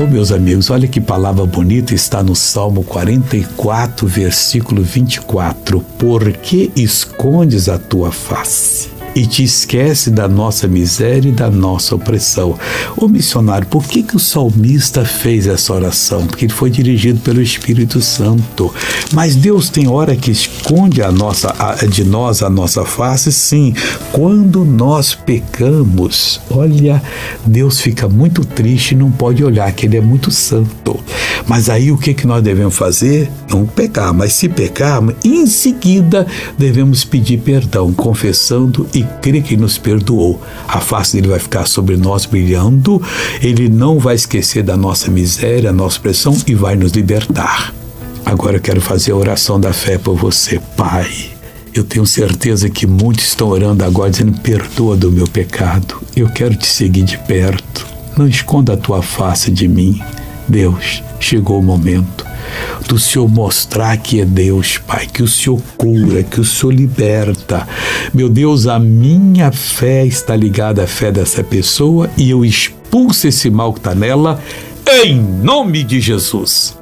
Oh, meus amigos, olha que palavra bonita está no Salmo 44, versículo 24. Por que escondes a tua face? E te esquece da nossa miséria e da nossa opressão. Ô missionário, por que, que o salmista fez essa oração? Porque ele foi dirigido pelo Espírito Santo. Mas Deus tem hora que esconde a nossa, a, de nós a nossa face, sim. Quando nós pecamos, olha, Deus fica muito triste e não pode olhar, que Ele é muito santo. Mas aí o que, que nós devemos fazer? Não pecar, mas se pecarmos, em seguida devemos pedir perdão, confessando e crer que nos perdoou. A face dele vai ficar sobre nós brilhando, ele não vai esquecer da nossa miséria, nossa pressão e vai nos libertar. Agora eu quero fazer a oração da fé por você, Pai. Eu tenho certeza que muitos estão orando agora dizendo: perdoa do meu pecado. Eu quero te seguir de perto. Não esconda a tua face de mim. Deus, chegou o momento do Senhor mostrar que é Deus, Pai, que o Senhor cura, que o Senhor liberta. Meu Deus, a minha fé está ligada à fé dessa pessoa e eu expulso esse mal que está nela em nome de Jesus.